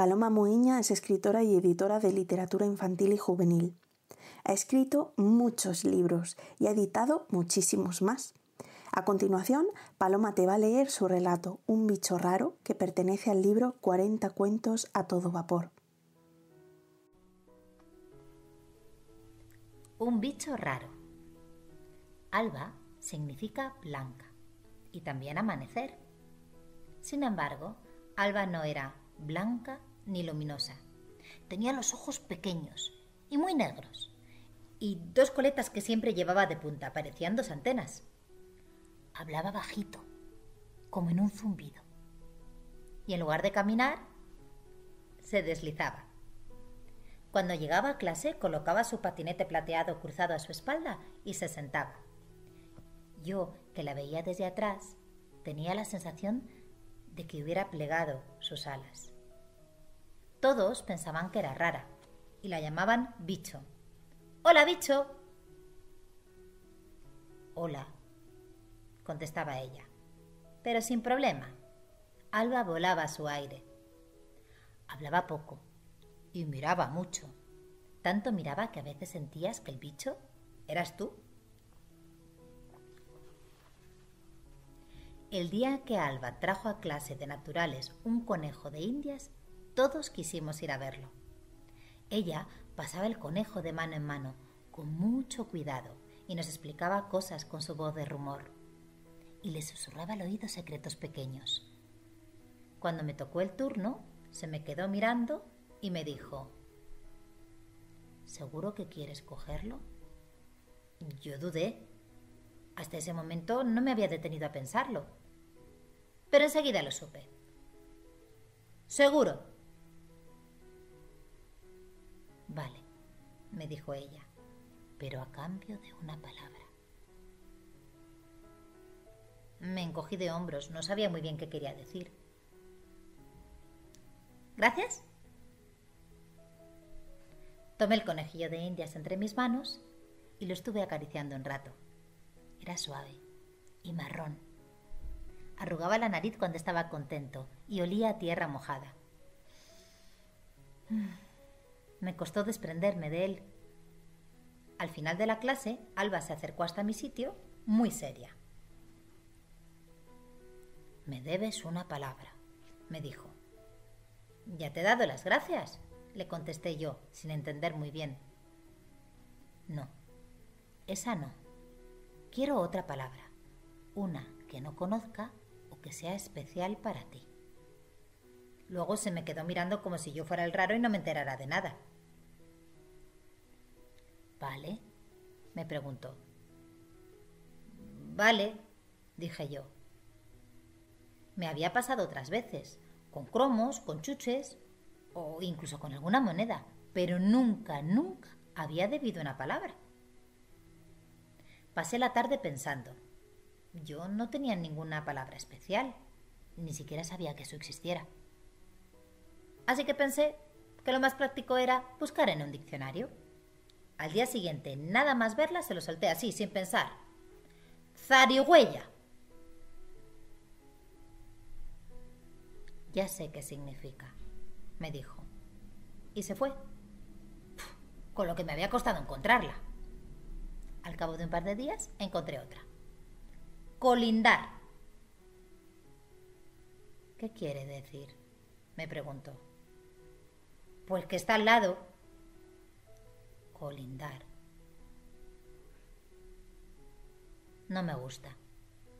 Paloma Muiña es escritora y editora de literatura infantil y juvenil. Ha escrito muchos libros y ha editado muchísimos más. A continuación, Paloma te va a leer su relato Un bicho raro que pertenece al libro 40 cuentos a todo vapor. Un bicho raro. Alba significa blanca y también amanecer. Sin embargo, Alba no era blanca ni luminosa. Tenía los ojos pequeños y muy negros y dos coletas que siempre llevaba de punta, parecían dos antenas. Hablaba bajito, como en un zumbido. Y en lugar de caminar, se deslizaba. Cuando llegaba a clase, colocaba su patinete plateado cruzado a su espalda y se sentaba. Yo, que la veía desde atrás, tenía la sensación de que hubiera plegado sus alas. Todos pensaban que era rara y la llamaban bicho. Hola, bicho. Hola, contestaba ella. Pero sin problema. Alba volaba a su aire. Hablaba poco y miraba mucho. Tanto miraba que a veces sentías que el bicho eras tú. El día que Alba trajo a clase de naturales un conejo de indias, todos quisimos ir a verlo. Ella pasaba el conejo de mano en mano, con mucho cuidado, y nos explicaba cosas con su voz de rumor y le susurraba al oído secretos pequeños. Cuando me tocó el turno, se me quedó mirando y me dijo, ¿Seguro que quieres cogerlo? Yo dudé. Hasta ese momento no me había detenido a pensarlo. Pero enseguida lo supe. Seguro. Vale, me dijo ella, pero a cambio de una palabra. Me encogí de hombros, no sabía muy bien qué quería decir. ¿Gracias? Tomé el conejillo de indias entre mis manos y lo estuve acariciando un rato. Era suave y marrón. Arrugaba la nariz cuando estaba contento y olía a tierra mojada. Me costó desprenderme de él. Al final de la clase, Alba se acercó hasta mi sitio, muy seria. Me debes una palabra, me dijo. Ya te he dado las gracias, le contesté yo, sin entender muy bien. No, esa no. Quiero otra palabra, una que no conozca o que sea especial para ti. Luego se me quedó mirando como si yo fuera el raro y no me enterara de nada. ¿Vale? me preguntó. Vale, dije yo. Me había pasado otras veces, con cromos, con chuches o incluso con alguna moneda, pero nunca, nunca había debido una palabra. Pasé la tarde pensando. Yo no tenía ninguna palabra especial, ni siquiera sabía que eso existiera. Así que pensé que lo más práctico era buscar en un diccionario. Al día siguiente, nada más verla, se lo solté así, sin pensar. Zarigüeya. Ya sé qué significa, me dijo. Y se fue. con lo que me había costado encontrarla. Al cabo de un par de días encontré otra. Colindar. ¿Qué quiere decir? me preguntó. Pues que está al lado. Colindar. No me gusta,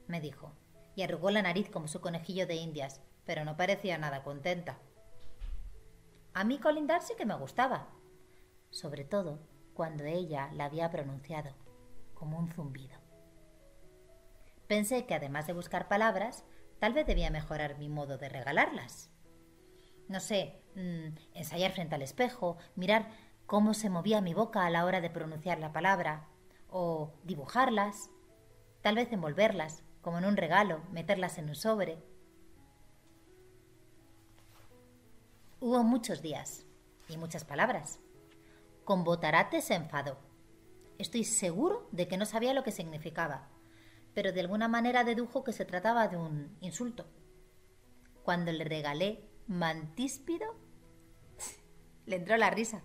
me dijo, y arrugó la nariz como su conejillo de indias, pero no parecía nada contenta. A mí colindar sí que me gustaba, sobre todo cuando ella la había pronunciado como un zumbido. Pensé que además de buscar palabras, tal vez debía mejorar mi modo de regalarlas. No sé, mm, ensayar frente al espejo, mirar cómo se movía mi boca a la hora de pronunciar la palabra, o dibujarlas, tal vez envolverlas, como en un regalo, meterlas en un sobre, Hubo muchos días y muchas palabras. Con Botarate se enfadó. Estoy seguro de que no sabía lo que significaba, pero de alguna manera dedujo que se trataba de un insulto. Cuando le regalé mantíspido, Le entró la risa.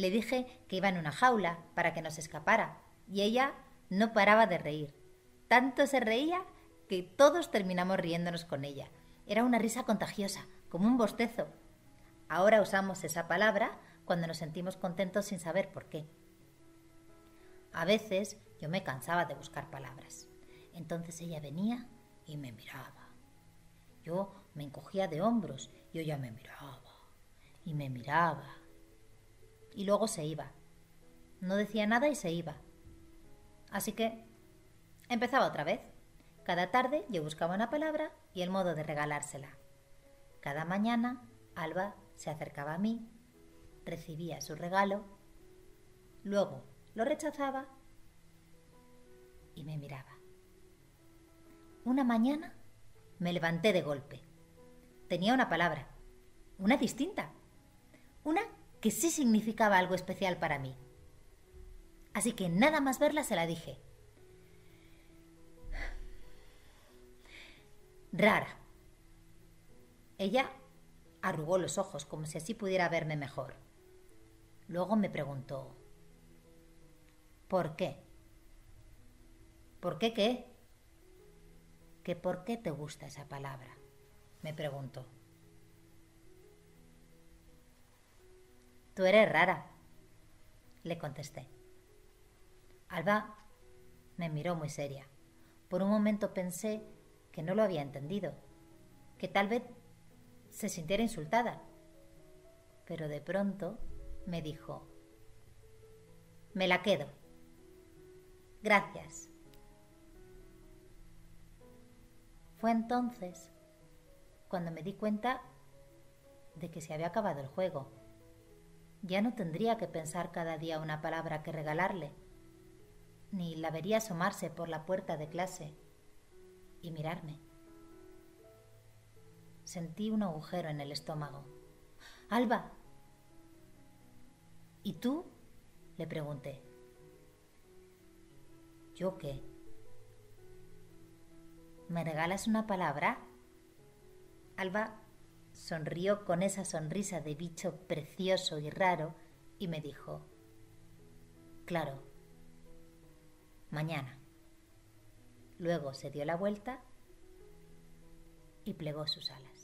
Le dije que iba en una jaula para que no se escapara y ella no paraba de reír. Tanto se reía que todos terminamos riéndonos con ella. Era una risa contagiosa, como un bostezo. Ahora usamos esa palabra cuando nos sentimos contentos sin saber por qué. A veces yo me cansaba de buscar palabras. Entonces ella venía y me miraba. Yo me encogía de hombros y ella me miraba y me miraba. Y luego se iba. No decía nada y se iba. Así que empezaba otra vez. Cada tarde yo buscaba una palabra y el modo de regalársela. Cada mañana Alba se acercaba a mí, recibía su regalo, luego lo rechazaba y me miraba. Una mañana me levanté de golpe. Tenía una palabra, una distinta, una que sí significaba algo especial para mí. Así que nada más verla se la dije. Rara. Ella arrugó los ojos como si así pudiera verme mejor. Luego me preguntó, ¿por qué? ¿Por qué qué? ¿Que por qué te gusta esa palabra? Me preguntó. Tú eres rara, le contesté. Alba me miró muy seria. Por un momento pensé que no lo había entendido, que tal vez se sintiera insultada. Pero de pronto me dijo, me la quedo. Gracias. Fue entonces cuando me di cuenta de que se había acabado el juego. Ya no tendría que pensar cada día una palabra que regalarle, ni la vería asomarse por la puerta de clase y mirarme. Sentí un agujero en el estómago. Alba. ¿Y tú? le pregunté. ¿Yo qué? ¿Me regalas una palabra? Alba sonrió con esa sonrisa de bicho precioso y raro y me dijo, claro, mañana. Luego se dio la vuelta y plegó sus alas.